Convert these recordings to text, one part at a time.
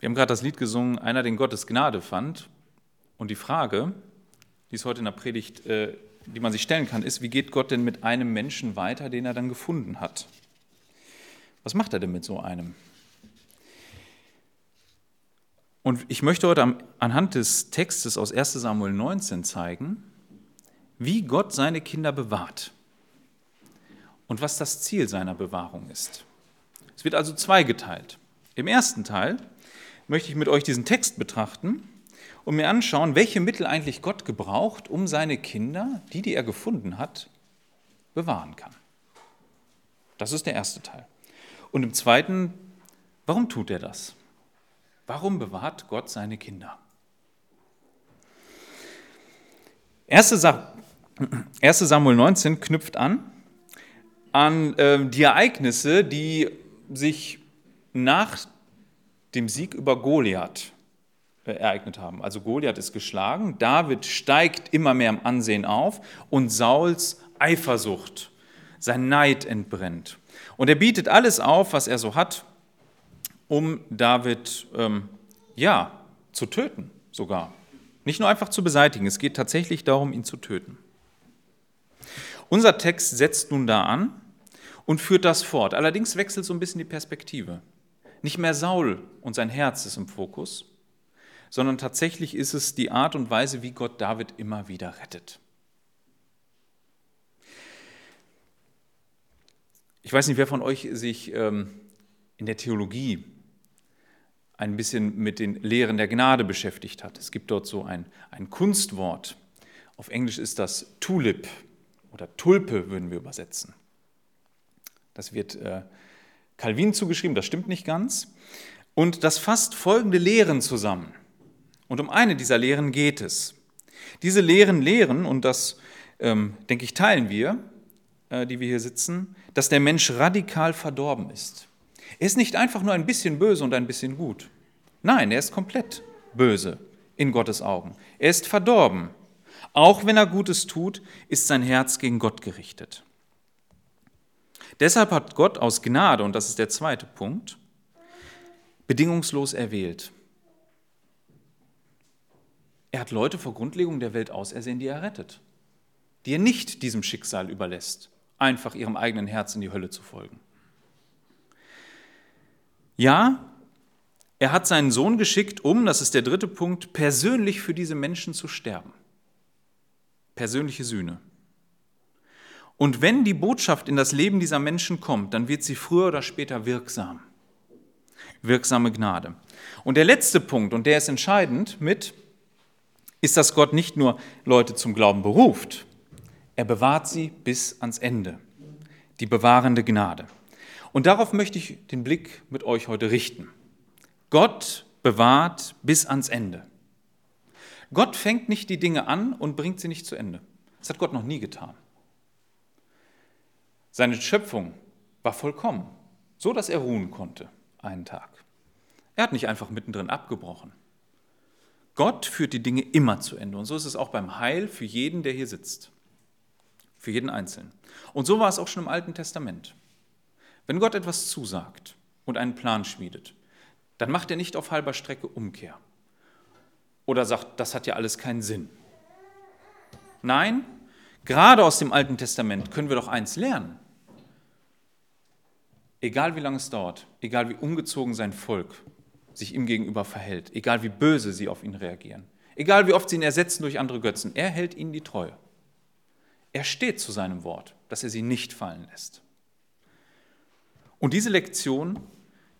Wir haben gerade das Lied gesungen, einer, den Gottes Gnade fand. Und die Frage, die es heute in der Predigt, äh, die man sich stellen kann, ist, wie geht Gott denn mit einem Menschen weiter, den er dann gefunden hat? Was macht er denn mit so einem? Und ich möchte heute anhand des Textes aus 1 Samuel 19 zeigen, wie Gott seine Kinder bewahrt und was das Ziel seiner Bewahrung ist. Es wird also zweigeteilt. Im ersten Teil möchte ich mit euch diesen Text betrachten und mir anschauen, welche Mittel eigentlich Gott gebraucht, um seine Kinder, die, die er gefunden hat, bewahren kann. Das ist der erste Teil. Und im zweiten, warum tut er das? Warum bewahrt Gott seine Kinder? 1. Samuel 19 knüpft an an äh, die Ereignisse, die sich nach dem Sieg über Goliath ereignet haben. Also Goliath ist geschlagen, David steigt immer mehr im Ansehen auf und Sauls Eifersucht, sein Neid entbrennt. Und er bietet alles auf, was er so hat, um David ähm, ja, zu töten sogar. Nicht nur einfach zu beseitigen, es geht tatsächlich darum, ihn zu töten. Unser Text setzt nun da an und führt das fort. Allerdings wechselt so ein bisschen die Perspektive. Nicht mehr Saul und sein Herz ist im Fokus, sondern tatsächlich ist es die Art und Weise, wie Gott David immer wieder rettet. Ich weiß nicht, wer von euch sich ähm, in der Theologie ein bisschen mit den Lehren der Gnade beschäftigt hat. Es gibt dort so ein, ein Kunstwort. Auf Englisch ist das Tulip oder Tulpe, würden wir übersetzen. Das wird äh, Calvin zugeschrieben, das stimmt nicht ganz. Und das fasst folgende Lehren zusammen. Und um eine dieser Lehren geht es. Diese Lehren lehren, und das, ähm, denke ich, teilen wir, äh, die wir hier sitzen, dass der Mensch radikal verdorben ist. Er ist nicht einfach nur ein bisschen böse und ein bisschen gut. Nein, er ist komplett böse in Gottes Augen. Er ist verdorben. Auch wenn er Gutes tut, ist sein Herz gegen Gott gerichtet. Deshalb hat Gott aus Gnade, und das ist der zweite Punkt, bedingungslos erwählt. Er hat Leute vor Grundlegung der Welt ausersehen, die er rettet, die er nicht diesem Schicksal überlässt, einfach ihrem eigenen Herz in die Hölle zu folgen. Ja, er hat seinen Sohn geschickt, um, das ist der dritte Punkt, persönlich für diese Menschen zu sterben. Persönliche Sühne. Und wenn die Botschaft in das Leben dieser Menschen kommt, dann wird sie früher oder später wirksam. Wirksame Gnade. Und der letzte Punkt, und der ist entscheidend mit, ist, dass Gott nicht nur Leute zum Glauben beruft, er bewahrt sie bis ans Ende. Die bewahrende Gnade. Und darauf möchte ich den Blick mit euch heute richten. Gott bewahrt bis ans Ende. Gott fängt nicht die Dinge an und bringt sie nicht zu Ende. Das hat Gott noch nie getan. Seine Schöpfung war vollkommen, so dass er ruhen konnte einen Tag. Er hat nicht einfach mittendrin abgebrochen. Gott führt die Dinge immer zu Ende. Und so ist es auch beim Heil für jeden, der hier sitzt. Für jeden Einzelnen. Und so war es auch schon im Alten Testament. Wenn Gott etwas zusagt und einen Plan schmiedet, dann macht er nicht auf halber Strecke Umkehr. Oder sagt, das hat ja alles keinen Sinn. Nein, gerade aus dem Alten Testament können wir doch eins lernen. Egal wie lange es dauert, egal wie ungezogen sein Volk sich ihm gegenüber verhält, egal wie böse sie auf ihn reagieren, egal wie oft sie ihn ersetzen durch andere Götzen, er hält ihnen die Treue. Er steht zu seinem Wort, dass er sie nicht fallen lässt. Und diese Lektion,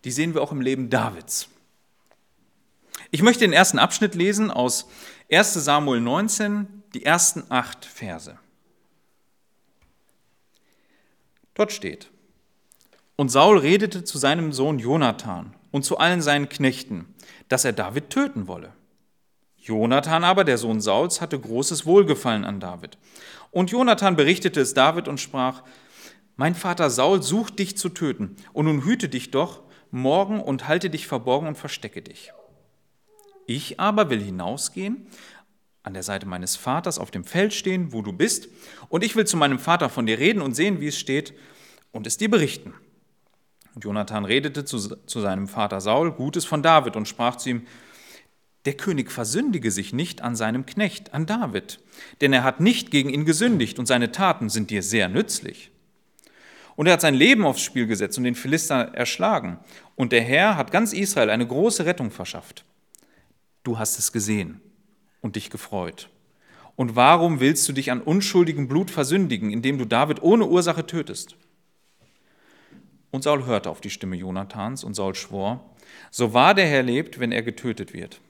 die sehen wir auch im Leben Davids. Ich möchte den ersten Abschnitt lesen aus 1 Samuel 19, die ersten acht Verse. Dort steht, und Saul redete zu seinem Sohn Jonathan und zu allen seinen Knechten, dass er David töten wolle. Jonathan aber, der Sohn Sauls, hatte großes Wohlgefallen an David. Und Jonathan berichtete es David und sprach, Mein Vater Saul sucht dich zu töten, und nun hüte dich doch morgen und halte dich verborgen und verstecke dich. Ich aber will hinausgehen, an der Seite meines Vaters auf dem Feld stehen, wo du bist, und ich will zu meinem Vater von dir reden und sehen, wie es steht, und es dir berichten. Und Jonathan redete zu, zu seinem Vater Saul Gutes von David und sprach zu ihm, der König versündige sich nicht an seinem Knecht, an David, denn er hat nicht gegen ihn gesündigt und seine Taten sind dir sehr nützlich. Und er hat sein Leben aufs Spiel gesetzt und den Philister erschlagen. Und der Herr hat ganz Israel eine große Rettung verschafft. Du hast es gesehen und dich gefreut. Und warum willst du dich an unschuldigem Blut versündigen, indem du David ohne Ursache tötest? Und Saul hörte auf die Stimme Jonathans und Saul schwor, so wahr der Herr lebt, wenn er getötet wird.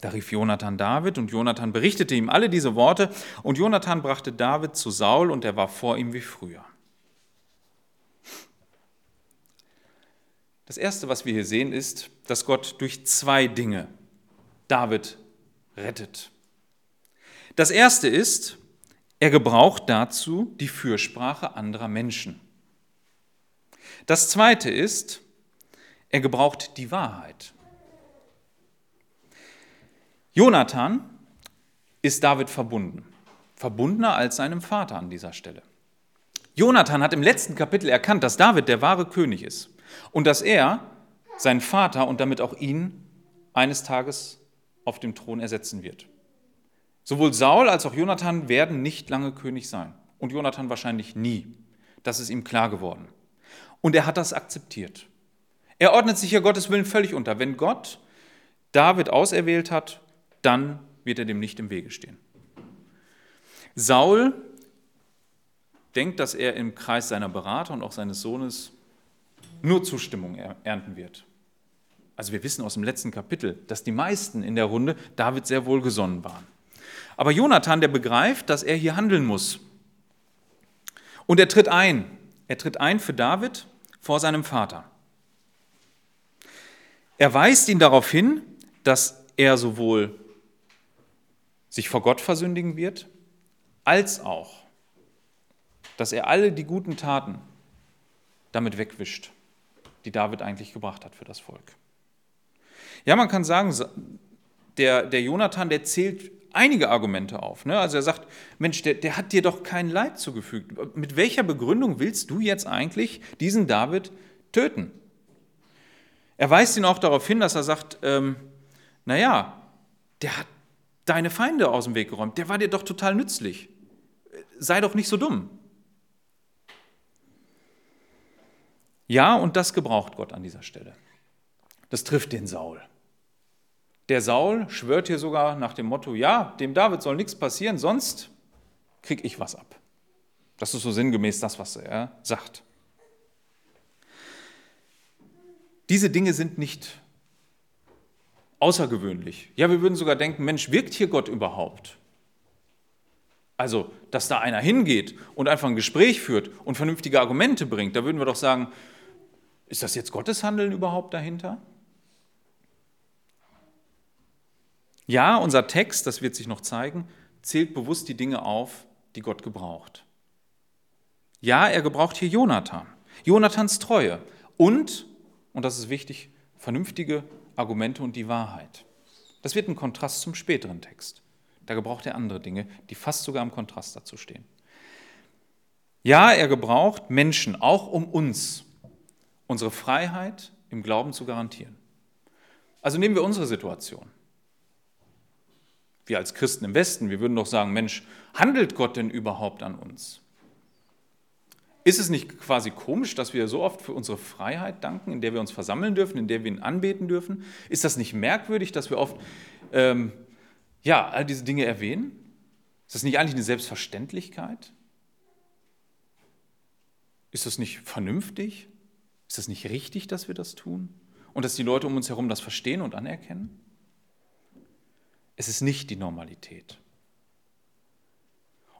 Da rief Jonathan David und Jonathan berichtete ihm alle diese Worte und Jonathan brachte David zu Saul und er war vor ihm wie früher. Das Erste, was wir hier sehen, ist, dass Gott durch zwei Dinge David rettet. Das Erste ist, er gebraucht dazu die Fürsprache anderer Menschen. Das Zweite ist, er gebraucht die Wahrheit. Jonathan ist David verbunden, verbundener als seinem Vater an dieser Stelle. Jonathan hat im letzten Kapitel erkannt, dass David der wahre König ist und dass er seinen Vater und damit auch ihn eines Tages auf dem Thron ersetzen wird. Sowohl Saul als auch Jonathan werden nicht lange König sein und Jonathan wahrscheinlich nie. Das ist ihm klar geworden. Und er hat das akzeptiert. Er ordnet sich ja Gottes Willen völlig unter. Wenn Gott David auserwählt hat, dann wird er dem nicht im Wege stehen. Saul denkt, dass er im Kreis seiner Berater und auch seines Sohnes nur Zustimmung ernten wird. Also wir wissen aus dem letzten Kapitel, dass die meisten in der Runde David sehr wohlgesonnen waren. Aber Jonathan, der begreift, dass er hier handeln muss. Und er tritt ein. Er tritt ein für David vor seinem Vater. Er weist ihn darauf hin, dass er sowohl sich vor Gott versündigen wird, als auch, dass er alle die guten Taten damit wegwischt die David eigentlich gebracht hat für das Volk. Ja, man kann sagen, der, der Jonathan, der zählt einige Argumente auf. Ne? Also er sagt, Mensch, der, der hat dir doch kein Leid zugefügt. Mit welcher Begründung willst du jetzt eigentlich diesen David töten? Er weist ihn auch darauf hin, dass er sagt, ähm, naja, der hat deine Feinde aus dem Weg geräumt, der war dir doch total nützlich. Sei doch nicht so dumm. Ja, und das gebraucht Gott an dieser Stelle. Das trifft den Saul. Der Saul schwört hier sogar nach dem Motto, ja, dem David soll nichts passieren, sonst krieg ich was ab. Das ist so sinngemäß das, was er sagt. Diese Dinge sind nicht außergewöhnlich. Ja, wir würden sogar denken, Mensch, wirkt hier Gott überhaupt? Also, dass da einer hingeht und einfach ein Gespräch führt und vernünftige Argumente bringt, da würden wir doch sagen, ist das jetzt Gottes Handeln überhaupt dahinter? Ja, unser Text, das wird sich noch zeigen, zählt bewusst die Dinge auf, die Gott gebraucht. Ja, er gebraucht hier Jonathan, Jonathans Treue und, und das ist wichtig, vernünftige Argumente und die Wahrheit. Das wird ein Kontrast zum späteren Text. Da gebraucht er andere Dinge, die fast sogar im Kontrast dazu stehen. Ja, er gebraucht Menschen, auch um uns unsere Freiheit im Glauben zu garantieren. Also nehmen wir unsere Situation. Wir als Christen im Westen, wir würden doch sagen, Mensch, handelt Gott denn überhaupt an uns? Ist es nicht quasi komisch, dass wir so oft für unsere Freiheit danken, in der wir uns versammeln dürfen, in der wir ihn anbeten dürfen? Ist das nicht merkwürdig, dass wir oft ähm, ja, all diese Dinge erwähnen? Ist das nicht eigentlich eine Selbstverständlichkeit? Ist das nicht vernünftig? Ist das nicht richtig, dass wir das tun? Und dass die Leute um uns herum das verstehen und anerkennen? Es ist nicht die Normalität.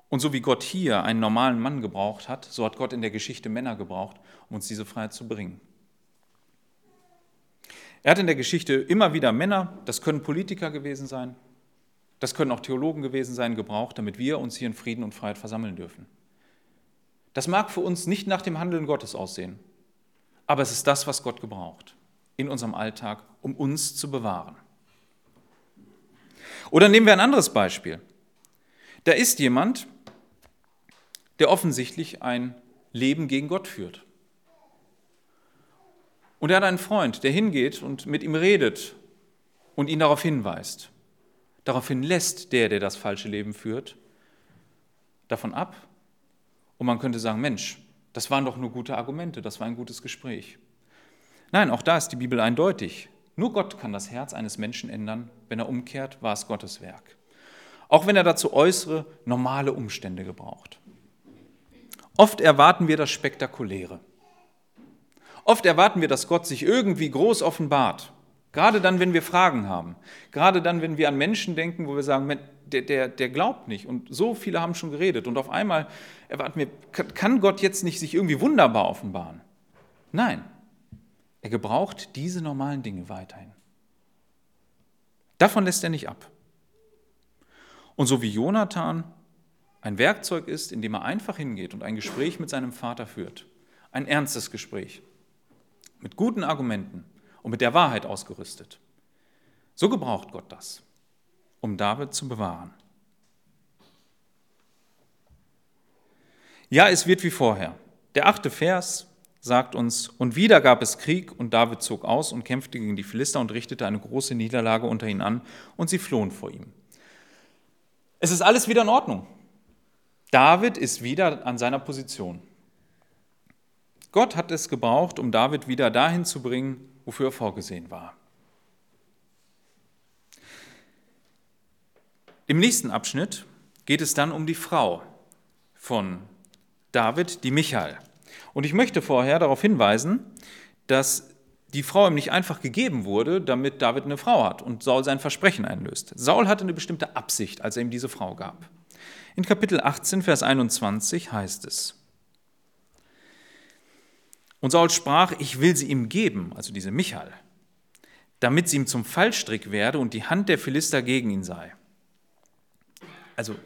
Und so wie Gott hier einen normalen Mann gebraucht hat, so hat Gott in der Geschichte Männer gebraucht, um uns diese Freiheit zu bringen. Er hat in der Geschichte immer wieder Männer, das können Politiker gewesen sein, das können auch Theologen gewesen sein, gebraucht, damit wir uns hier in Frieden und Freiheit versammeln dürfen. Das mag für uns nicht nach dem Handeln Gottes aussehen, aber es ist das, was Gott gebraucht in unserem Alltag, um uns zu bewahren. Oder nehmen wir ein anderes Beispiel. Da ist jemand, der offensichtlich ein Leben gegen Gott führt. Und er hat einen Freund, der hingeht und mit ihm redet und ihn darauf hinweist. Daraufhin lässt der, der das falsche Leben führt, davon ab. Und man könnte sagen, Mensch, das waren doch nur gute Argumente, das war ein gutes Gespräch. Nein, auch da ist die Bibel eindeutig. Nur Gott kann das Herz eines Menschen ändern. Wenn er umkehrt, war es Gottes Werk. Auch wenn er dazu äußere, normale Umstände gebraucht. Oft erwarten wir das Spektakuläre. Oft erwarten wir, dass Gott sich irgendwie groß offenbart. Gerade dann, wenn wir Fragen haben. Gerade dann, wenn wir an Menschen denken, wo wir sagen, der, der, der glaubt nicht. Und so viele haben schon geredet. Und auf einmal erwarten wir, kann Gott jetzt nicht sich irgendwie wunderbar offenbaren? Nein, er gebraucht diese normalen Dinge weiterhin. Davon lässt er nicht ab. Und so wie Jonathan ein Werkzeug ist, in dem er einfach hingeht und ein Gespräch mit seinem Vater führt, ein ernstes Gespräch, mit guten Argumenten, und mit der Wahrheit ausgerüstet. So gebraucht Gott das, um David zu bewahren. Ja, es wird wie vorher. Der achte Vers sagt uns, und wieder gab es Krieg und David zog aus und kämpfte gegen die Philister und richtete eine große Niederlage unter ihnen an und sie flohen vor ihm. Es ist alles wieder in Ordnung. David ist wieder an seiner Position. Gott hat es gebraucht, um David wieder dahin zu bringen, wofür er vorgesehen war. Im nächsten Abschnitt geht es dann um die Frau von David, die Michael. Und ich möchte vorher darauf hinweisen, dass die Frau ihm nicht einfach gegeben wurde, damit David eine Frau hat und Saul sein Versprechen einlöst. Saul hatte eine bestimmte Absicht, als er ihm diese Frau gab. In Kapitel 18, Vers 21 heißt es, und Saul sprach, ich will sie ihm geben, also diese Michael, damit sie ihm zum Fallstrick werde und die Hand der Philister gegen ihn sei. Also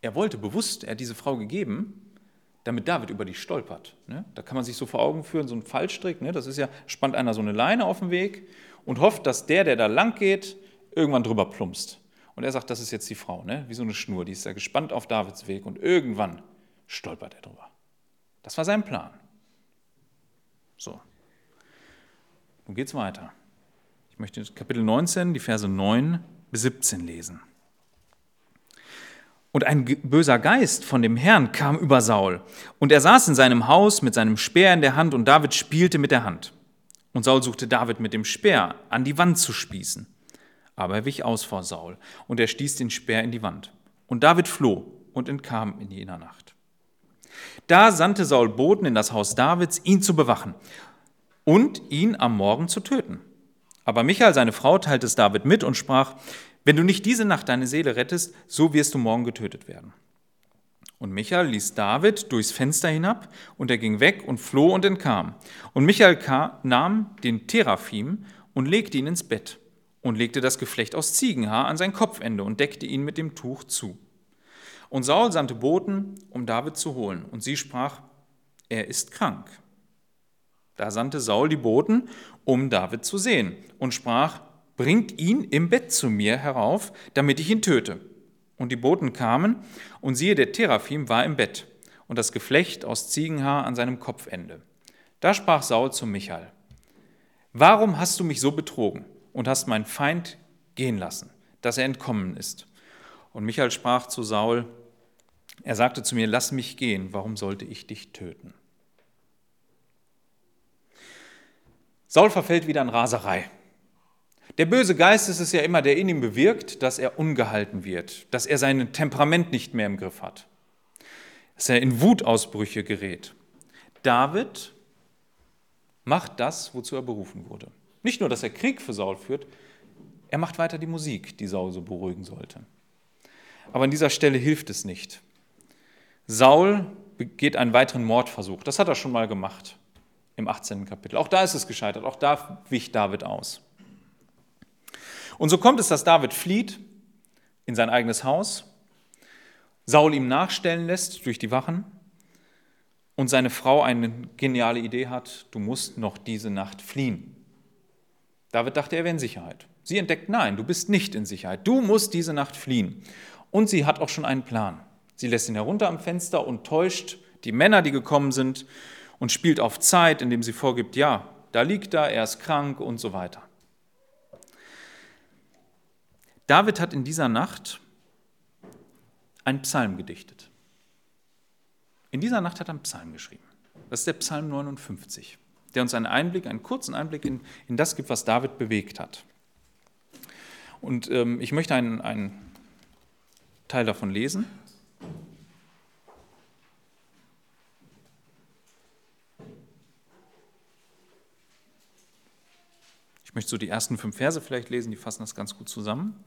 er wollte bewusst, er hat diese Frau gegeben, damit David über die stolpert. Ne? Da kann man sich so vor Augen führen, so ein Fallstrick, ne? das ist ja, spannt einer so eine Leine auf den Weg und hofft, dass der, der da lang geht, irgendwann drüber plumpst. Und er sagt, das ist jetzt die Frau, ne? wie so eine Schnur, die ist ja gespannt auf Davids Weg und irgendwann stolpert er drüber. Das war sein Plan. So. Nun geht's weiter. Ich möchte Kapitel 19, die Verse 9 bis 17 lesen. Und ein böser Geist von dem Herrn kam über Saul, und er saß in seinem Haus mit seinem Speer in der Hand, und David spielte mit der Hand. Und Saul suchte David mit dem Speer an die Wand zu spießen. Aber er wich aus vor Saul, und er stieß den Speer in die Wand. Und David floh und entkam in jener Nacht. Da sandte Saul Boten in das Haus Davids, ihn zu bewachen und ihn am Morgen zu töten. Aber Michael, seine Frau, teilte es David mit und sprach, wenn du nicht diese Nacht deine Seele rettest, so wirst du morgen getötet werden. Und Michael ließ David durchs Fenster hinab, und er ging weg und floh und entkam. Und Michael nahm den Teraphim und legte ihn ins Bett und legte das Geflecht aus Ziegenhaar an sein Kopfende und deckte ihn mit dem Tuch zu. Und Saul sandte Boten, um David zu holen. Und sie sprach, er ist krank. Da sandte Saul die Boten, um David zu sehen, und sprach, bringt ihn im Bett zu mir herauf, damit ich ihn töte. Und die Boten kamen, und siehe, der Teraphim war im Bett, und das Geflecht aus Ziegenhaar an seinem Kopfende. Da sprach Saul zu Michael, Warum hast du mich so betrogen und hast meinen Feind gehen lassen, dass er entkommen ist? Und Michael sprach zu Saul, er sagte zu mir, lass mich gehen, warum sollte ich dich töten? Saul verfällt wieder in Raserei. Der böse Geist ist es ja immer, der in ihm bewirkt, dass er ungehalten wird, dass er sein Temperament nicht mehr im Griff hat, dass er in Wutausbrüche gerät. David macht das, wozu er berufen wurde. Nicht nur, dass er Krieg für Saul führt, er macht weiter die Musik, die Saul so beruhigen sollte. Aber an dieser Stelle hilft es nicht. Saul begeht einen weiteren Mordversuch. Das hat er schon mal gemacht im 18. Kapitel. Auch da ist es gescheitert. Auch da wich David aus. Und so kommt es, dass David flieht in sein eigenes Haus, Saul ihm nachstellen lässt durch die Wachen und seine Frau eine geniale Idee hat, du musst noch diese Nacht fliehen. David dachte, er wäre in Sicherheit. Sie entdeckt, nein, du bist nicht in Sicherheit. Du musst diese Nacht fliehen. Und sie hat auch schon einen Plan. Sie lässt ihn herunter am Fenster und täuscht die Männer, die gekommen sind, und spielt auf Zeit, indem sie vorgibt, ja, Da liegt er, er ist krank und so weiter. David hat in dieser Nacht einen Psalm gedichtet. In dieser Nacht hat er einen Psalm geschrieben. Das ist der Psalm 59, der uns einen Einblick, einen kurzen Einblick in, in das gibt, was David bewegt hat. Und ähm, ich möchte einen, einen Teil davon lesen. Ich möchte so die ersten fünf Verse vielleicht lesen, die fassen das ganz gut zusammen.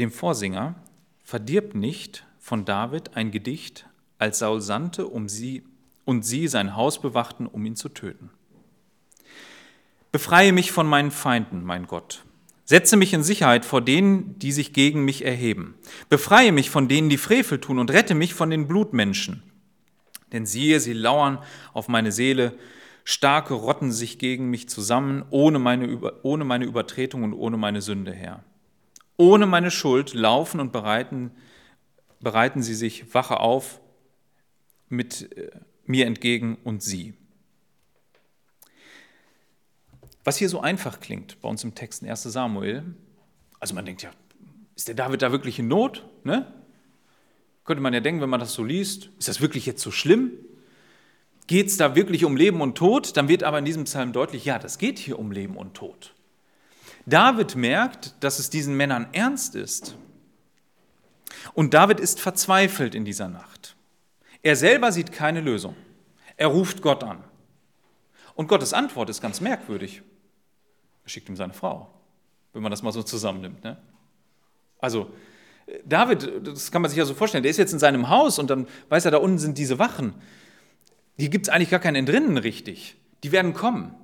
Dem Vorsinger verdirbt nicht von David ein Gedicht, als Saul sandte, um sie und sie sein Haus bewachten, um ihn zu töten. Befreie mich von meinen Feinden, mein Gott. Setze mich in Sicherheit vor denen, die sich gegen mich erheben. Befreie mich von denen, die Frevel tun, und rette mich von den Blutmenschen. Denn siehe, sie lauern auf meine Seele, starke rotten sich gegen mich zusammen, ohne meine, ohne meine Übertretung und ohne meine Sünde her. Ohne meine Schuld laufen und bereiten, bereiten sie sich Wache auf mit äh, mir entgegen und sie. Was hier so einfach klingt bei uns im Text in 1 Samuel, also man denkt ja, ist der David da wirklich in Not? Ne? Könnte man ja denken, wenn man das so liest, ist das wirklich jetzt so schlimm? Geht es da wirklich um Leben und Tod? Dann wird aber in diesem Psalm deutlich, ja, das geht hier um Leben und Tod. David merkt, dass es diesen Männern ernst ist. Und David ist verzweifelt in dieser Nacht. Er selber sieht keine Lösung. Er ruft Gott an. Und Gottes Antwort ist ganz merkwürdig. Er schickt ihm seine Frau, wenn man das mal so zusammennimmt. Ne? Also, David, das kann man sich ja so vorstellen, der ist jetzt in seinem Haus und dann weiß er, da unten sind diese Wachen. Hier gibt es eigentlich gar kein Entrinnen richtig. Die werden kommen.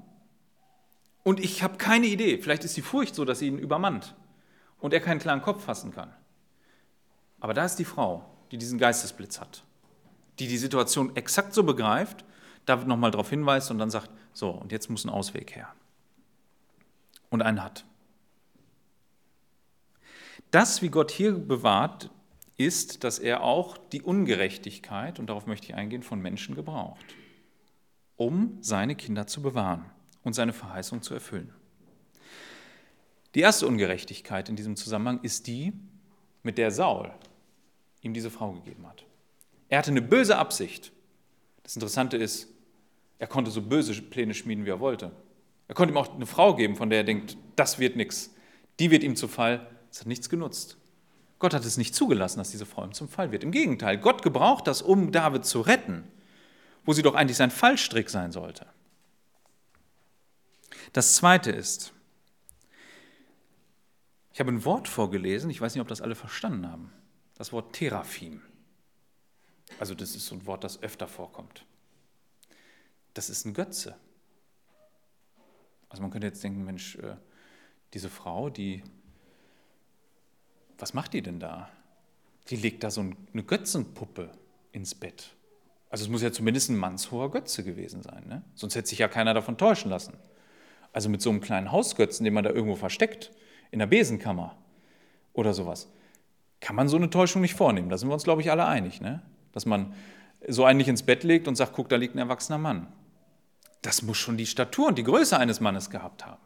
Und ich habe keine Idee. Vielleicht ist die Furcht so, dass sie ihn übermannt und er keinen klaren Kopf fassen kann. Aber da ist die Frau, die diesen Geistesblitz hat, die die Situation exakt so begreift, David nochmal darauf hinweist und dann sagt, so, und jetzt muss ein Ausweg her. Und einen hat. Das, wie Gott hier bewahrt, ist, dass er auch die Ungerechtigkeit, und darauf möchte ich eingehen, von Menschen gebraucht, um seine Kinder zu bewahren und seine Verheißung zu erfüllen. Die erste Ungerechtigkeit in diesem Zusammenhang ist die, mit der Saul ihm diese Frau gegeben hat. Er hatte eine böse Absicht. Das Interessante ist, er konnte so böse Pläne schmieden, wie er wollte. Er konnte ihm auch eine Frau geben, von der er denkt, das wird nichts. Die wird ihm zu Fall. Es hat nichts genutzt. Gott hat es nicht zugelassen, dass diese Frau ihm zum Fall wird. Im Gegenteil, Gott gebraucht das, um David zu retten, wo sie doch eigentlich sein Fallstrick sein sollte. Das Zweite ist, ich habe ein Wort vorgelesen, ich weiß nicht, ob das alle verstanden haben, das Wort Teraphim. Also das ist so ein Wort, das öfter vorkommt. Das ist ein Götze. Also man könnte jetzt denken, Mensch, äh, diese Frau, die was macht die denn da? Die legt da so eine Götzenpuppe ins Bett. Also es muss ja zumindest ein mannshoher Götze gewesen sein, ne? sonst hätte sich ja keiner davon täuschen lassen. Also mit so einem kleinen Hausgötzen, den man da irgendwo versteckt, in der Besenkammer oder sowas, kann man so eine Täuschung nicht vornehmen. Da sind wir uns, glaube ich, alle einig, ne? dass man so einen nicht ins Bett legt und sagt, guck, da liegt ein erwachsener Mann. Das muss schon die Statur und die Größe eines Mannes gehabt haben.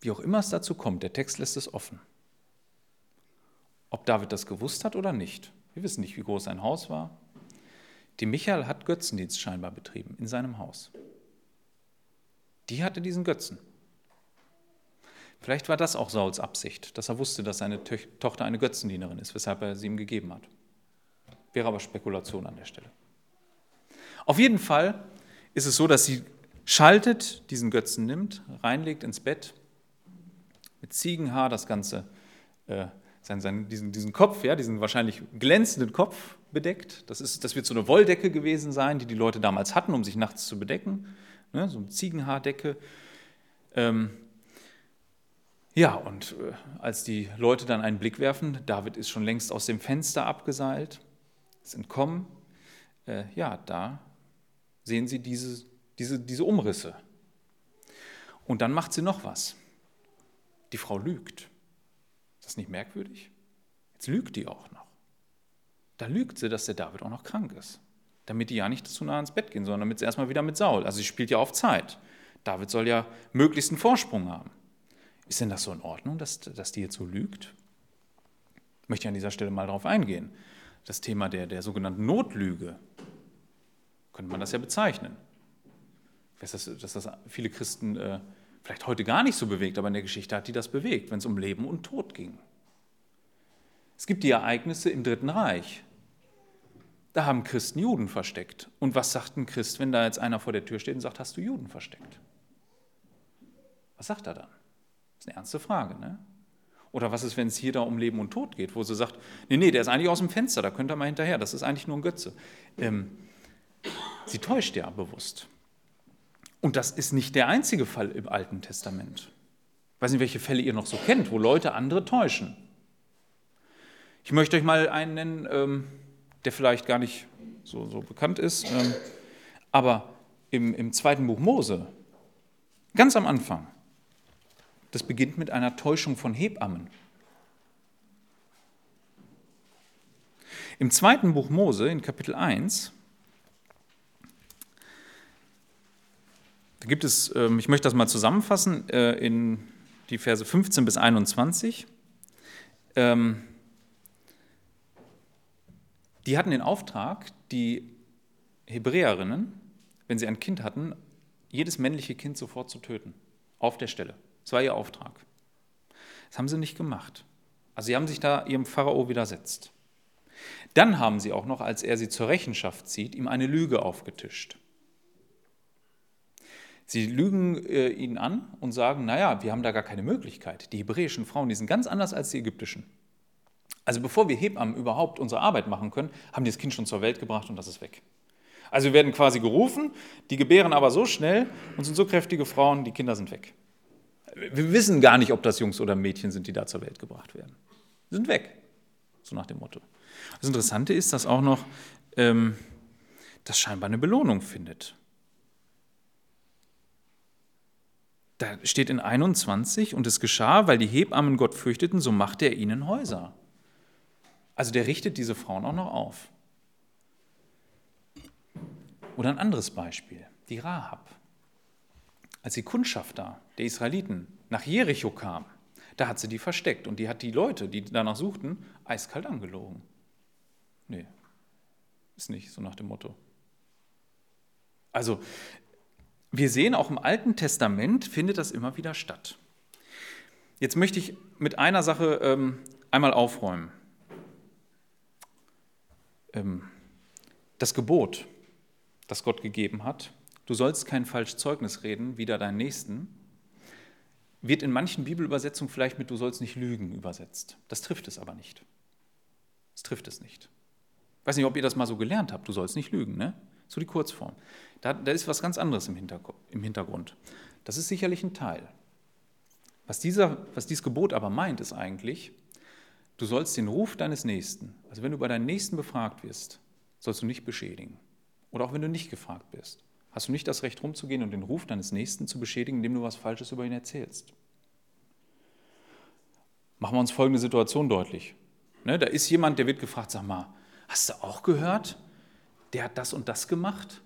Wie auch immer es dazu kommt, der Text lässt es offen. Ob David das gewusst hat oder nicht. Wir wissen nicht, wie groß sein Haus war. Die Michael hat Götzendienst scheinbar betrieben in seinem Haus. Die hatte diesen Götzen. Vielleicht war das auch Sauls Absicht, dass er wusste, dass seine Tochter eine Götzendienerin ist, weshalb er sie ihm gegeben hat. Wäre aber Spekulation an der Stelle. Auf jeden Fall ist es so, dass sie schaltet, diesen Götzen nimmt, reinlegt ins Bett mit Ziegenhaar das Ganze, äh, sein, sein, diesen, diesen Kopf, ja, diesen wahrscheinlich glänzenden Kopf bedeckt. Das, ist, das wird so eine Wolldecke gewesen sein, die die Leute damals hatten, um sich nachts zu bedecken. Ne, so eine Ziegenhaardecke. Ähm, ja, und äh, als die Leute dann einen Blick werfen, David ist schon längst aus dem Fenster abgeseilt, ist entkommen, äh, ja, da sehen sie diese, diese, diese Umrisse. Und dann macht sie noch was. Die Frau lügt. Ist das nicht merkwürdig? Jetzt lügt die auch noch. Da lügt sie, dass der David auch noch krank ist. Damit die ja nicht zu nah ins Bett gehen, sondern damit sie erstmal wieder mit Saul. Also sie spielt ja auf Zeit. David soll ja möglichst einen Vorsprung haben. Ist denn das so in Ordnung, dass, dass die jetzt so lügt? Ich möchte an dieser Stelle mal darauf eingehen. Das Thema der, der sogenannten Notlüge, könnte man das ja bezeichnen. Ich weiß, dass, dass das viele Christen äh, vielleicht heute gar nicht so bewegt, aber in der Geschichte hat die das bewegt, wenn es um Leben und Tod ging. Es gibt die Ereignisse im Dritten Reich. Da haben Christen Juden versteckt. Und was sagt ein Christ, wenn da jetzt einer vor der Tür steht und sagt, hast du Juden versteckt? Was sagt er dann? Das ist eine ernste Frage, ne? Oder was ist, wenn es hier da um Leben und Tod geht, wo sie sagt, nee, nee, der ist eigentlich aus dem Fenster, da könnt ihr mal hinterher, das ist eigentlich nur ein Götze. Ähm, sie täuscht ja bewusst. Und das ist nicht der einzige Fall im Alten Testament. Ich weiß nicht, welche Fälle ihr noch so kennt, wo Leute andere täuschen. Ich möchte euch mal einen nennen, ähm, der vielleicht gar nicht so, so bekannt ist, ähm, aber im, im zweiten Buch Mose, ganz am Anfang, das beginnt mit einer Täuschung von Hebammen. Im zweiten Buch Mose, in Kapitel 1, da gibt es, ähm, ich möchte das mal zusammenfassen, äh, in die Verse 15 bis 21. Ähm, die hatten den Auftrag, die Hebräerinnen, wenn sie ein Kind hatten, jedes männliche Kind sofort zu töten, auf der Stelle. Das war ihr Auftrag. Das haben sie nicht gemacht. Also sie haben sich da ihrem Pharao widersetzt. Dann haben sie auch noch, als er sie zur Rechenschaft zieht, ihm eine Lüge aufgetischt. Sie lügen äh, ihn an und sagen, naja, wir haben da gar keine Möglichkeit. Die hebräischen Frauen, die sind ganz anders als die ägyptischen. Also bevor wir Hebammen überhaupt unsere Arbeit machen können, haben die das Kind schon zur Welt gebracht und das ist weg. Also wir werden quasi gerufen, die gebären aber so schnell und sind so kräftige Frauen, die Kinder sind weg. Wir wissen gar nicht, ob das Jungs oder Mädchen sind, die da zur Welt gebracht werden. Sie sind weg, so nach dem Motto. Das Interessante ist, dass auch noch ähm, das scheinbar eine Belohnung findet. Da steht in 21, und es geschah, weil die Hebammen Gott fürchteten, so machte er ihnen Häuser. Also der richtet diese Frauen auch noch auf. Oder ein anderes Beispiel, die Rahab. Als die Kundschafter der Israeliten nach Jericho kamen, da hat sie die versteckt und die hat die Leute, die danach suchten, eiskalt angelogen. Nee, ist nicht so nach dem Motto. Also, wir sehen auch im Alten Testament findet das immer wieder statt. Jetzt möchte ich mit einer Sache ähm, einmal aufräumen. Ähm, das Gebot, das Gott gegeben hat, du sollst kein falsches Zeugnis reden, wider deinen Nächsten, wird in manchen Bibelübersetzungen vielleicht mit du sollst nicht lügen übersetzt. Das trifft es aber nicht. Das trifft es nicht. Ich weiß nicht, ob ihr das mal so gelernt habt, du sollst nicht lügen, ne? So die Kurzform. Da, da ist was ganz anderes im, Hintergrund. Das ist sicherlich ein Teil. Was, dieser, was dieses Gebot aber meint, ist eigentlich, du sollst den Ruf deines Nächsten, also wenn du bei deinen Nächsten befragt wirst, sollst du nicht beschädigen. Oder auch wenn du nicht gefragt bist hast du nicht das Recht rumzugehen und den Ruf deines Nächsten zu beschädigen, indem du was Falsches über ihn erzählst. Machen wir uns folgende Situation deutlich. Ne, da ist jemand, der wird gefragt, sag mal, hast du auch gehört? Der hat das und das gemacht?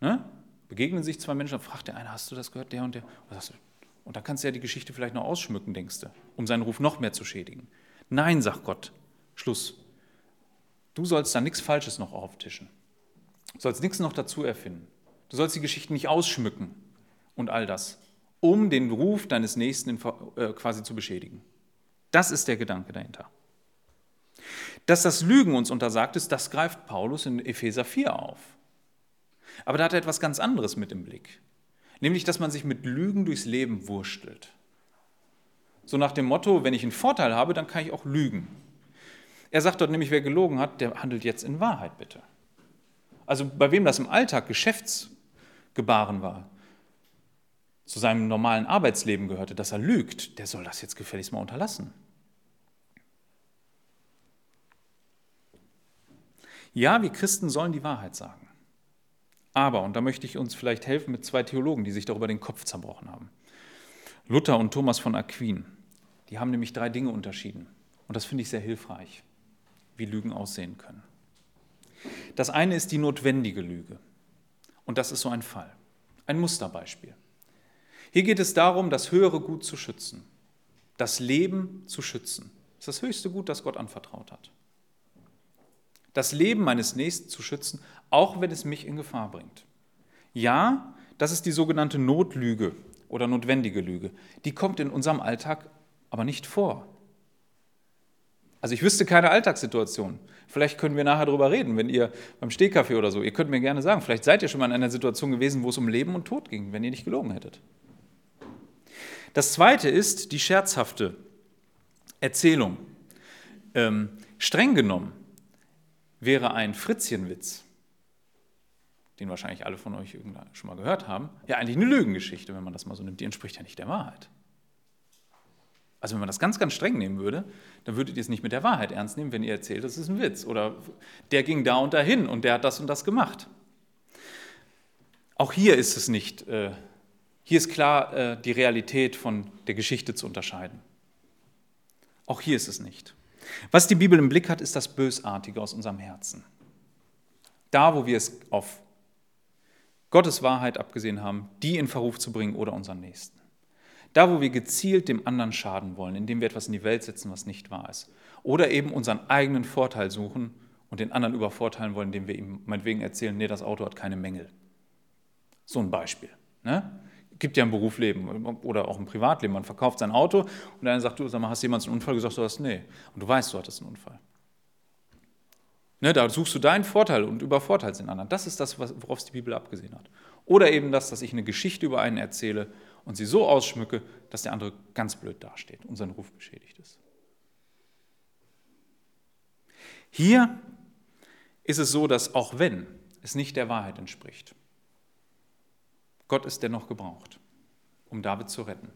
Ne? Begegnen sich zwei Menschen, dann fragt der eine, hast du das gehört, der und der? Und dann kannst du ja die Geschichte vielleicht noch ausschmücken, denkst du, um seinen Ruf noch mehr zu schädigen. Nein, sagt Gott, Schluss. Du sollst da nichts Falsches noch auftischen. Du sollst nichts noch dazu erfinden. Du sollst die Geschichte nicht ausschmücken und all das, um den Ruf deines Nächsten äh, quasi zu beschädigen. Das ist der Gedanke dahinter. Dass das Lügen uns untersagt ist, das greift Paulus in Epheser 4 auf. Aber da hat er etwas ganz anderes mit im Blick. Nämlich, dass man sich mit Lügen durchs Leben wurstelt. So nach dem Motto, wenn ich einen Vorteil habe, dann kann ich auch lügen. Er sagt dort nämlich, wer gelogen hat, der handelt jetzt in Wahrheit bitte. Also bei wem das im Alltag Geschäftsgebaren war, zu seinem normalen Arbeitsleben gehörte, dass er lügt, der soll das jetzt gefälligst mal unterlassen. Ja, wir Christen sollen die Wahrheit sagen. Aber, und da möchte ich uns vielleicht helfen mit zwei Theologen, die sich darüber den Kopf zerbrochen haben. Luther und Thomas von Aquin. Die haben nämlich drei Dinge unterschieden. Und das finde ich sehr hilfreich. wie Lügen aussehen können. Das eine ist die notwendige Lüge. Und das ist so ein Fall, ein Musterbeispiel. Hier geht es darum, das höhere Gut zu schützen, das Leben zu schützen. Das ist das höchste Gut, das Gott anvertraut hat. Das Leben meines Nächsten zu schützen, auch wenn es mich in Gefahr bringt. Ja, das ist die sogenannte Notlüge oder notwendige Lüge. Die kommt in unserem Alltag aber nicht vor. Also ich wüsste keine Alltagssituation. Vielleicht können wir nachher darüber reden, wenn ihr beim Stehkaffee oder so, ihr könnt mir gerne sagen, vielleicht seid ihr schon mal in einer Situation gewesen, wo es um Leben und Tod ging, wenn ihr nicht gelogen hättet. Das zweite ist die scherzhafte Erzählung. Ähm, streng genommen wäre ein Fritzchenwitz, den wahrscheinlich alle von euch schon mal gehört haben, ja eigentlich eine Lügengeschichte, wenn man das mal so nimmt. Die entspricht ja nicht der Wahrheit. Also wenn man das ganz, ganz streng nehmen würde, dann würdet ihr es nicht mit der Wahrheit ernst nehmen, wenn ihr erzählt, das ist ein Witz. Oder der ging da und dahin und der hat das und das gemacht. Auch hier ist es nicht, äh, hier ist klar äh, die Realität von der Geschichte zu unterscheiden. Auch hier ist es nicht. Was die Bibel im Blick hat, ist das Bösartige aus unserem Herzen. Da, wo wir es auf Gottes Wahrheit abgesehen haben, die in Verruf zu bringen oder unseren Nächsten. Da, wo wir gezielt dem anderen schaden wollen, indem wir etwas in die Welt setzen, was nicht wahr ist. Oder eben unseren eigenen Vorteil suchen und den anderen übervorteilen wollen, indem wir ihm meinetwegen erzählen, nee, das Auto hat keine Mängel. So ein Beispiel. Ne? Gibt ja im Berufsleben oder auch im Privatleben. Man verkauft sein Auto und einer sagt, du, sag mal, hast du jemals einen Unfall gesagt? Du hast, nee. Und du weißt, du hattest einen Unfall. Ne, da suchst du deinen Vorteil und übervorteilst den anderen. Das ist das, worauf es die Bibel abgesehen hat. Oder eben das, dass ich eine Geschichte über einen erzähle und sie so ausschmücke, dass der andere ganz blöd dasteht und sein Ruf beschädigt ist. Hier ist es so, dass auch wenn es nicht der Wahrheit entspricht, Gott es dennoch gebraucht, um David zu retten.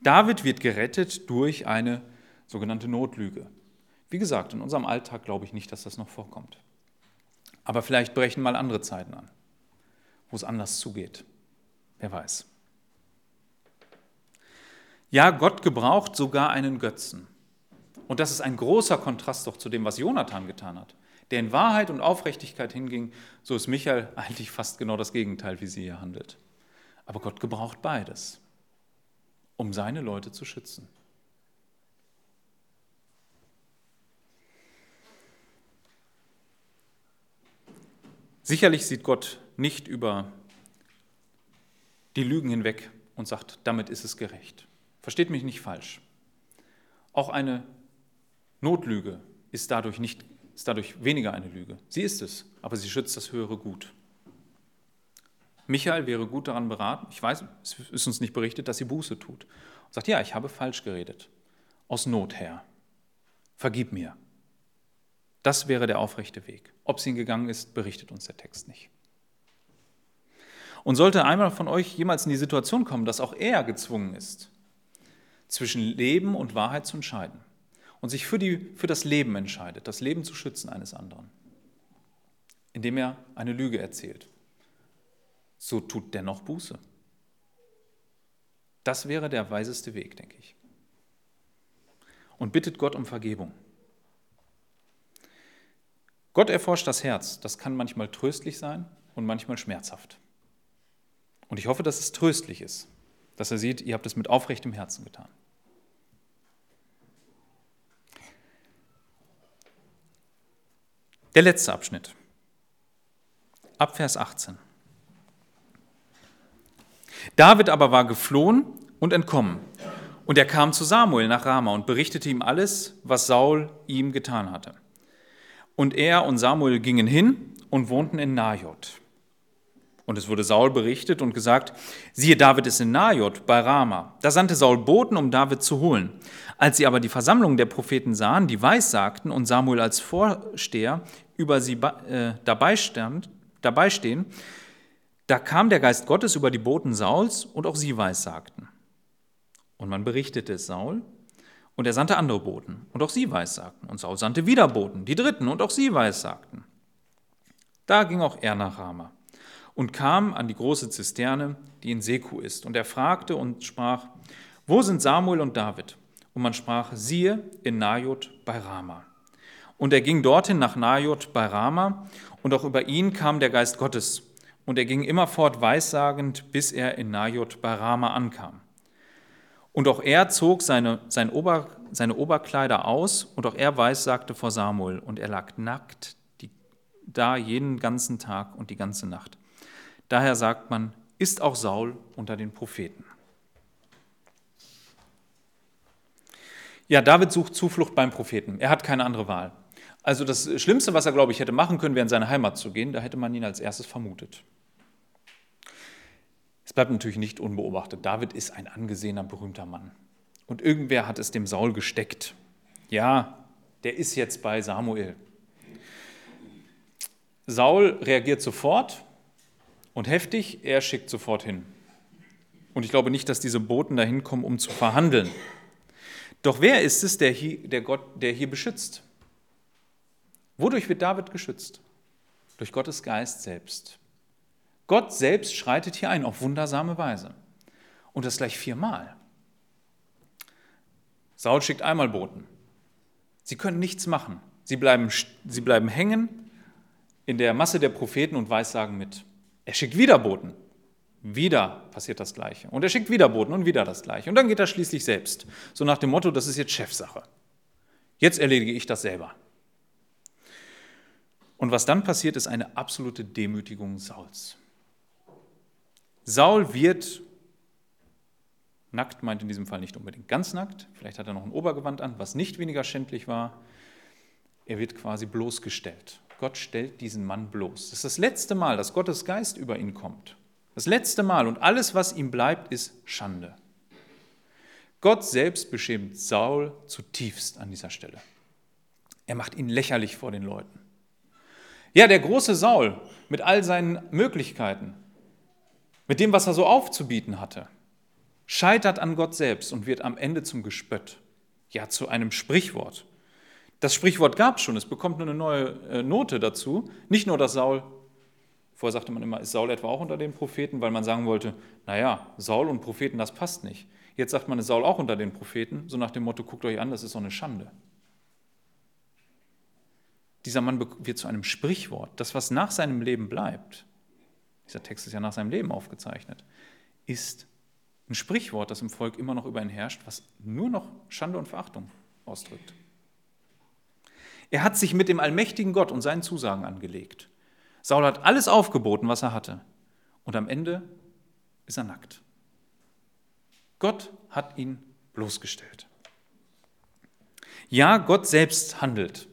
David wird gerettet durch eine sogenannte Notlüge. Wie gesagt, in unserem Alltag glaube ich nicht, dass das noch vorkommt. Aber vielleicht brechen mal andere Zeiten an, wo es anders zugeht. Wer weiß. Ja, Gott gebraucht sogar einen Götzen. Und das ist ein großer Kontrast doch zu dem, was Jonathan getan hat. Der in Wahrheit und Aufrichtigkeit hinging, so ist Michael eigentlich fast genau das Gegenteil, wie sie hier handelt. Aber Gott gebraucht beides, um seine Leute zu schützen. Sicherlich sieht Gott nicht über die Lügen hinweg und sagt, damit ist es gerecht. Versteht mich nicht falsch. Auch eine Notlüge ist dadurch, nicht, ist dadurch weniger eine Lüge. Sie ist es, aber sie schützt das höhere Gut. Michael wäre gut daran beraten, ich weiß, es ist uns nicht berichtet, dass sie Buße tut. Und sagt, ja, ich habe falsch geredet. Aus Not her. Vergib mir. Das wäre der aufrechte Weg. Ob sie ihn gegangen ist, berichtet uns der Text nicht. Und sollte einmal von euch jemals in die Situation kommen, dass auch er gezwungen ist, zwischen Leben und Wahrheit zu entscheiden und sich für, die, für das Leben entscheidet, das Leben zu schützen eines anderen, indem er eine Lüge erzählt, so tut dennoch Buße. Das wäre der weiseste Weg, denke ich. Und bittet Gott um Vergebung. Gott erforscht das Herz. Das kann manchmal tröstlich sein und manchmal schmerzhaft. Und ich hoffe, dass es tröstlich ist, dass er sieht, ihr habt es mit aufrechtem Herzen getan. Der letzte Abschnitt. Ab Vers 18. David aber war geflohen und entkommen. Und er kam zu Samuel nach Rama und berichtete ihm alles, was Saul ihm getan hatte. Und er und Samuel gingen hin und wohnten in Najot. Und es wurde Saul berichtet und gesagt, siehe, David ist in Najot bei Rama. Da sandte Saul Boten, um David zu holen. Als sie aber die Versammlung der Propheten sahen, die weissagten und Samuel als Vorsteher über sie äh, dabei, stand, dabei stehen, da kam der Geist Gottes über die Boten Sauls und auch sie weissagten. Und man berichtete es Saul und er sandte andere Boten und auch sie weissagten. Und Saul sandte wieder Boten, die dritten und auch sie weissagten. Da ging auch er nach Rama und kam an die große Zisterne, die in Seku ist. Und er fragte und sprach, wo sind Samuel und David? Und man sprach, siehe, in Najot bei Rama. Und er ging dorthin nach Najot bei Rama, und auch über ihn kam der Geist Gottes. Und er ging immerfort weissagend, bis er in Najot bei Rama ankam. Und auch er zog seine, sein Ober, seine Oberkleider aus, und auch er weissagte vor Samuel, und er lag nackt die, da jeden ganzen Tag und die ganze Nacht. Daher sagt man, ist auch Saul unter den Propheten. Ja, David sucht Zuflucht beim Propheten. Er hat keine andere Wahl. Also das Schlimmste, was er, glaube ich, hätte machen können, wäre in seine Heimat zu gehen. Da hätte man ihn als erstes vermutet. Es bleibt natürlich nicht unbeobachtet. David ist ein angesehener, berühmter Mann. Und irgendwer hat es dem Saul gesteckt. Ja, der ist jetzt bei Samuel. Saul reagiert sofort und heftig, er schickt sofort hin. Und ich glaube nicht, dass diese Boten dahin kommen, um zu verhandeln. Doch wer ist es, der hier, der Gott, der hier beschützt? Wodurch wird David geschützt? Durch Gottes Geist selbst. Gott selbst schreitet hier ein auf wundersame Weise. Und das gleich viermal. Saul schickt einmal Boten. Sie können nichts machen. Sie bleiben, sie bleiben hängen in der Masse der Propheten und Weissagen mit. Er schickt wieder Boten. Wieder passiert das Gleiche. Und er schickt wieder Boten und wieder das Gleiche. Und dann geht er schließlich selbst. So nach dem Motto, das ist jetzt Chefsache. Jetzt erledige ich das selber. Und was dann passiert, ist eine absolute Demütigung Sauls. Saul wird nackt, meint in diesem Fall nicht unbedingt ganz nackt, vielleicht hat er noch ein Obergewand an, was nicht weniger schändlich war. Er wird quasi bloßgestellt. Gott stellt diesen Mann bloß. Das ist das letzte Mal, dass Gottes Geist über ihn kommt. Das letzte Mal und alles, was ihm bleibt, ist Schande. Gott selbst beschämt Saul zutiefst an dieser Stelle. Er macht ihn lächerlich vor den Leuten. Ja, der große Saul mit all seinen Möglichkeiten, mit dem, was er so aufzubieten hatte, scheitert an Gott selbst und wird am Ende zum Gespött, ja zu einem Sprichwort. Das Sprichwort gab es schon, es bekommt nur eine neue äh, Note dazu. Nicht nur, dass Saul Vorher sagte man immer, ist Saul etwa auch unter den Propheten, weil man sagen wollte, naja, Saul und Propheten, das passt nicht. Jetzt sagt man, ist Saul auch unter den Propheten, so nach dem Motto, guckt euch an, das ist so eine Schande. Dieser Mann wird zu einem Sprichwort. Das, was nach seinem Leben bleibt, dieser Text ist ja nach seinem Leben aufgezeichnet, ist ein Sprichwort, das im Volk immer noch über ihn herrscht, was nur noch Schande und Verachtung ausdrückt. Er hat sich mit dem allmächtigen Gott und seinen Zusagen angelegt. Saul hat alles aufgeboten, was er hatte. Und am Ende ist er nackt. Gott hat ihn bloßgestellt. Ja, Gott selbst handelt.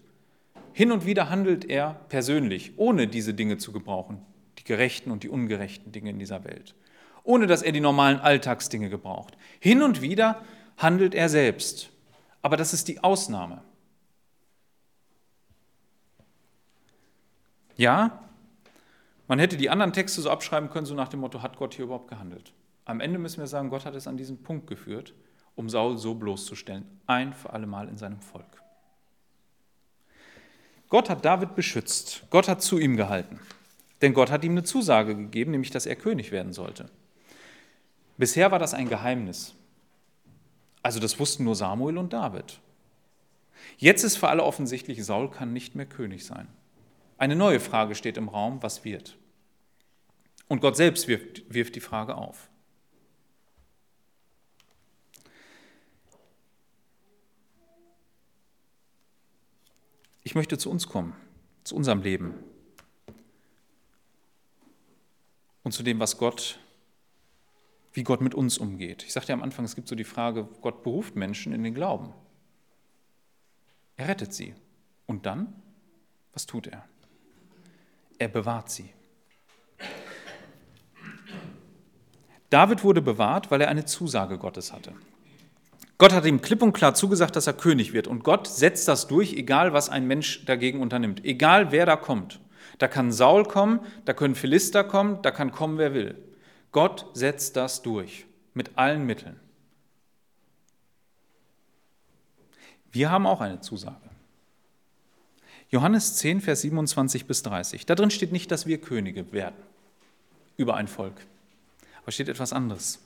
Hin und wieder handelt er persönlich, ohne diese Dinge zu gebrauchen, die gerechten und die ungerechten Dinge in dieser Welt, ohne dass er die normalen Alltagsdinge gebraucht. Hin und wieder handelt er selbst, aber das ist die Ausnahme. Ja, man hätte die anderen Texte so abschreiben können, so nach dem Motto, hat Gott hier überhaupt gehandelt? Am Ende müssen wir sagen, Gott hat es an diesen Punkt geführt, um Saul so bloßzustellen, ein für alle Mal in seinem Volk. Gott hat David beschützt, Gott hat zu ihm gehalten, denn Gott hat ihm eine Zusage gegeben, nämlich dass er König werden sollte. Bisher war das ein Geheimnis. Also das wussten nur Samuel und David. Jetzt ist für alle offensichtlich, Saul kann nicht mehr König sein. Eine neue Frage steht im Raum, was wird? Und Gott selbst wirft, wirft die Frage auf. Ich möchte zu uns kommen, zu unserem Leben und zu dem, was Gott, wie Gott mit uns umgeht. Ich sagte ja am Anfang, es gibt so die Frage, Gott beruft Menschen in den Glauben. Er rettet sie. Und dann, was tut er? Er bewahrt sie. David wurde bewahrt, weil er eine Zusage Gottes hatte. Gott hat ihm klipp und klar zugesagt, dass er König wird. Und Gott setzt das durch, egal was ein Mensch dagegen unternimmt. Egal wer da kommt. Da kann Saul kommen, da können Philister kommen, da kann kommen, wer will. Gott setzt das durch. Mit allen Mitteln. Wir haben auch eine Zusage. Johannes 10, Vers 27 bis 30. Da drin steht nicht, dass wir Könige werden über ein Volk. Aber steht etwas anderes.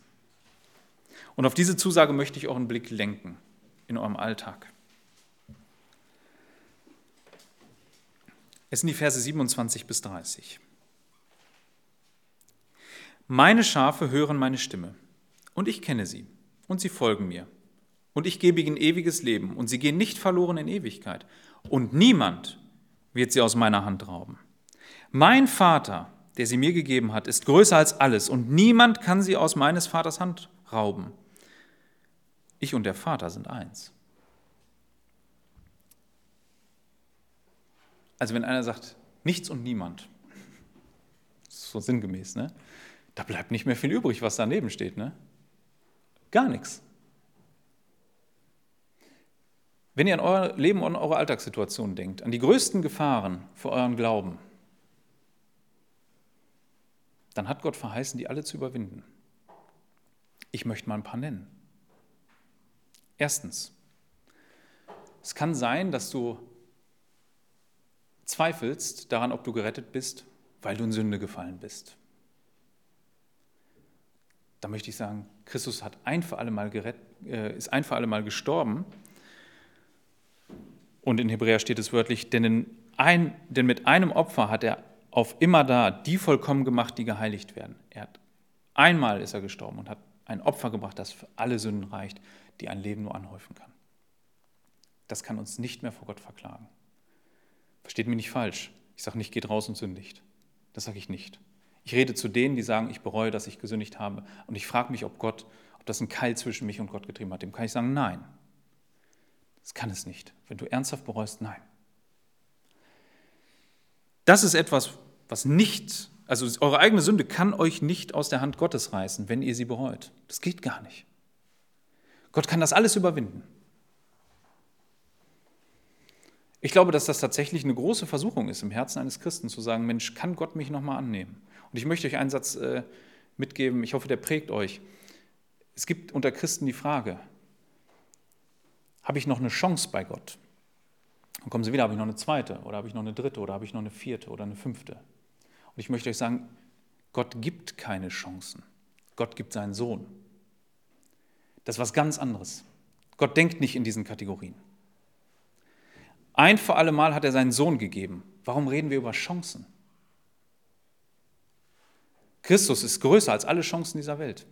Und auf diese Zusage möchte ich einen Blick lenken in eurem Alltag. Es sind die Verse 27 bis 30. Meine Schafe hören meine Stimme, und ich kenne sie, und sie folgen mir. Und ich gebe ihnen ewiges Leben, und sie gehen nicht verloren in Ewigkeit. Und niemand wird sie aus meiner Hand rauben. Mein Vater, der sie mir gegeben hat, ist größer als alles, und niemand kann sie aus meines Vaters Hand rauben. Ich und der Vater sind eins. Also wenn einer sagt, nichts und niemand, so sinngemäß, ne? da bleibt nicht mehr viel übrig, was daneben steht. Ne? Gar nichts. Wenn ihr an euer Leben und eure Alltagssituation denkt, an die größten Gefahren für euren Glauben, dann hat Gott verheißen, die alle zu überwinden. Ich möchte mal ein paar nennen. Erstens, es kann sein, dass du zweifelst daran, ob du gerettet bist, weil du in Sünde gefallen bist. Da möchte ich sagen, Christus hat ein für alle Mal gerett, äh, ist ein für alle Mal gestorben. Und in Hebräer steht es wörtlich, denn, ein, denn mit einem Opfer hat er auf immer da die vollkommen gemacht, die geheiligt werden. Er hat einmal ist er gestorben und hat ein Opfer gebracht, das für alle Sünden reicht, die ein Leben nur anhäufen kann. Das kann uns nicht mehr vor Gott verklagen. Versteht mich nicht falsch. Ich sage nicht, geht raus und sündigt. Das sage ich nicht. Ich rede zu denen, die sagen, ich bereue, dass ich gesündigt habe. Und ich frage mich, ob Gott, ob das einen Keil zwischen mich und Gott getrieben hat. Dem kann ich sagen, nein. Das kann es nicht. Wenn du ernsthaft bereust, nein. Das ist etwas, was nicht, also eure eigene Sünde kann euch nicht aus der Hand Gottes reißen, wenn ihr sie bereut. Das geht gar nicht. Gott kann das alles überwinden. Ich glaube, dass das tatsächlich eine große Versuchung ist im Herzen eines Christen, zu sagen, Mensch, kann Gott mich nochmal annehmen? Und ich möchte euch einen Satz äh, mitgeben, ich hoffe, der prägt euch. Es gibt unter Christen die Frage, habe ich noch eine Chance bei Gott? Dann kommen sie wieder, habe ich noch eine zweite oder habe ich noch eine dritte oder habe ich noch eine vierte oder eine fünfte? Und ich möchte euch sagen, Gott gibt keine Chancen. Gott gibt seinen Sohn. Das ist was ganz anderes. Gott denkt nicht in diesen Kategorien. Ein für alle Mal hat er seinen Sohn gegeben. Warum reden wir über Chancen? Christus ist größer als alle Chancen dieser Welt.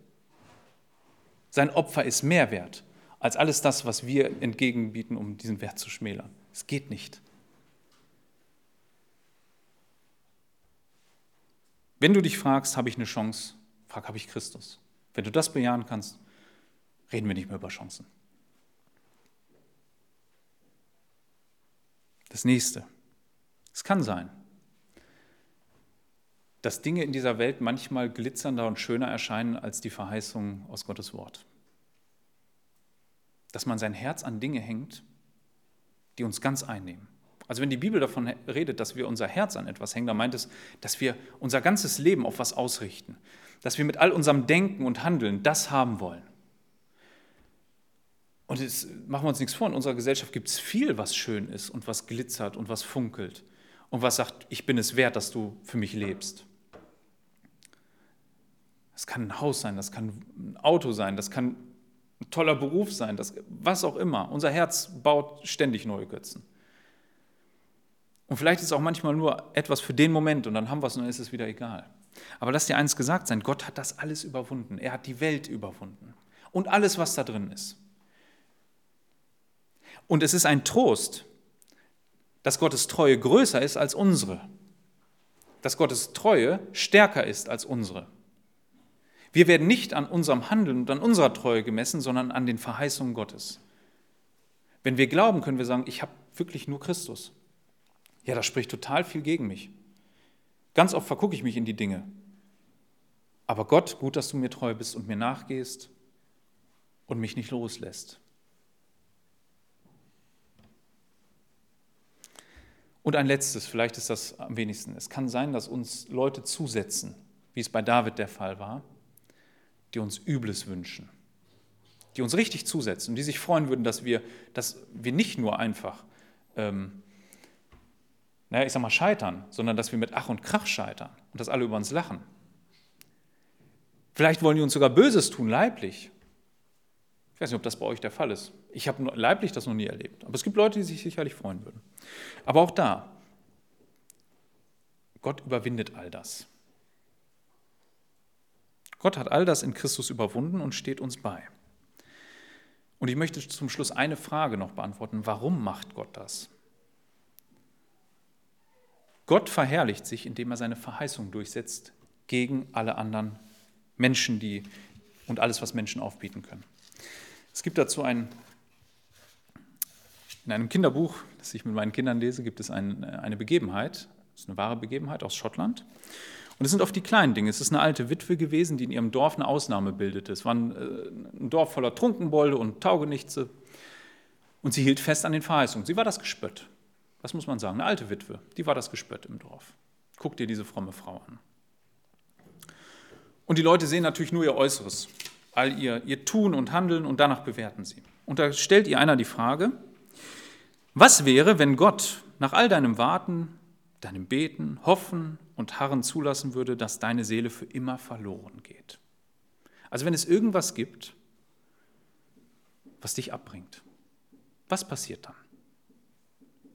Sein Opfer ist mehr wert als alles das, was wir entgegenbieten, um diesen Wert zu schmälern. Es geht nicht. Wenn du dich fragst, habe ich eine Chance, frag, habe ich Christus. Wenn du das bejahen kannst, reden wir nicht mehr über Chancen. Das nächste. Es kann sein, dass Dinge in dieser Welt manchmal glitzernder und schöner erscheinen als die Verheißungen aus Gottes Wort. Dass man sein Herz an Dinge hängt, die uns ganz einnehmen. Also wenn die Bibel davon redet, dass wir unser Herz an etwas hängen, dann meint es, dass wir unser ganzes Leben auf was ausrichten, dass wir mit all unserem Denken und Handeln das haben wollen. Und jetzt machen wir uns nichts vor, in unserer Gesellschaft gibt es viel, was schön ist und was glitzert und was funkelt und was sagt, ich bin es wert, dass du für mich lebst. Das kann ein Haus sein, das kann ein Auto sein, das kann ein toller Beruf sein, das, was auch immer. Unser Herz baut ständig neue Götzen. Und vielleicht ist es auch manchmal nur etwas für den Moment und dann haben wir es und dann ist es wieder egal. Aber lass dir eins gesagt sein, Gott hat das alles überwunden. Er hat die Welt überwunden. Und alles, was da drin ist. Und es ist ein Trost, dass Gottes Treue größer ist als unsere. Dass Gottes Treue stärker ist als unsere. Wir werden nicht an unserem Handeln und an unserer Treue gemessen, sondern an den Verheißungen Gottes. Wenn wir glauben, können wir sagen, ich habe wirklich nur Christus. Ja, das spricht total viel gegen mich. Ganz oft vergucke ich mich in die Dinge. Aber Gott, gut, dass du mir treu bist und mir nachgehst und mich nicht loslässt. Und ein letztes, vielleicht ist das am wenigsten. Es kann sein, dass uns Leute zusetzen, wie es bei David der Fall war, die uns Übles wünschen, die uns richtig zusetzen, die sich freuen würden, dass wir, dass wir nicht nur einfach, ähm, naja, ich sag mal, scheitern, sondern dass wir mit Ach und Krach scheitern und dass alle über uns lachen. Vielleicht wollen die uns sogar Böses tun, leiblich. Ich weiß nicht, ob das bei euch der Fall ist. Ich habe leiblich das noch nie erlebt. Aber es gibt Leute, die sich sicherlich freuen würden. Aber auch da, Gott überwindet all das. Gott hat all das in Christus überwunden und steht uns bei. Und ich möchte zum Schluss eine Frage noch beantworten. Warum macht Gott das? Gott verherrlicht sich, indem er seine Verheißung durchsetzt gegen alle anderen Menschen die, und alles, was Menschen aufbieten können. Es gibt dazu ein, in einem Kinderbuch, das ich mit meinen Kindern lese, gibt es ein, eine Begebenheit, das ist eine wahre Begebenheit aus Schottland. Und es sind oft die kleinen Dinge. Es ist eine alte Witwe gewesen, die in ihrem Dorf eine Ausnahme bildete. Es war ein, äh, ein Dorf voller Trunkenbolde und Taugenichtse. Und sie hielt fest an den Verheißungen. Sie war das Gespött. Das muss man sagen. Eine alte Witwe, die war das Gespött im Dorf. Guck dir diese fromme Frau an. Und die Leute sehen natürlich nur ihr Äußeres, all ihr, ihr Tun und Handeln und danach bewerten sie. Und da stellt ihr einer die Frage, was wäre, wenn Gott nach all deinem Warten, deinem Beten, Hoffen und Harren zulassen würde, dass deine Seele für immer verloren geht. Also wenn es irgendwas gibt, was dich abbringt, was passiert dann?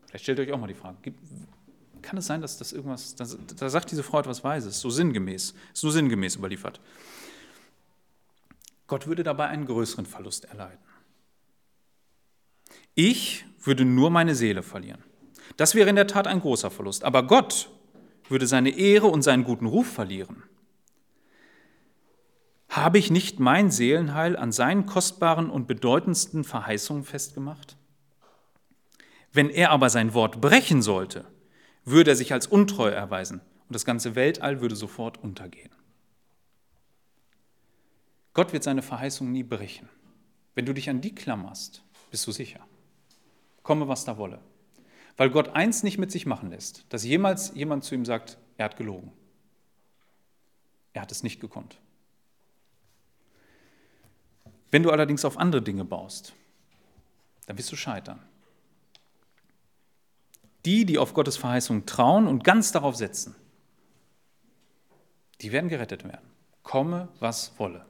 Vielleicht stellt euch auch mal die Frage, kann es sein, dass das irgendwas, da sagt diese Frau etwas Weises, so sinngemäß, ist nur sinngemäß überliefert. Gott würde dabei einen größeren Verlust erleiden. Ich würde nur meine Seele verlieren. Das wäre in der Tat ein großer Verlust. Aber Gott würde seine Ehre und seinen guten Ruf verlieren. Habe ich nicht mein Seelenheil an seinen kostbaren und bedeutendsten Verheißungen festgemacht? Wenn er aber sein Wort brechen sollte, würde er sich als untreu erweisen und das ganze Weltall würde sofort untergehen. Gott wird seine Verheißung nie brechen. Wenn du dich an die klammerst, bist du sicher. Komme, was da wolle. Weil Gott eins nicht mit sich machen lässt, dass jemals jemand zu ihm sagt, er hat gelogen. Er hat es nicht gekonnt. Wenn du allerdings auf andere Dinge baust, dann wirst du scheitern. Die, die auf Gottes Verheißung trauen und ganz darauf setzen, die werden gerettet werden. Komme, was wolle.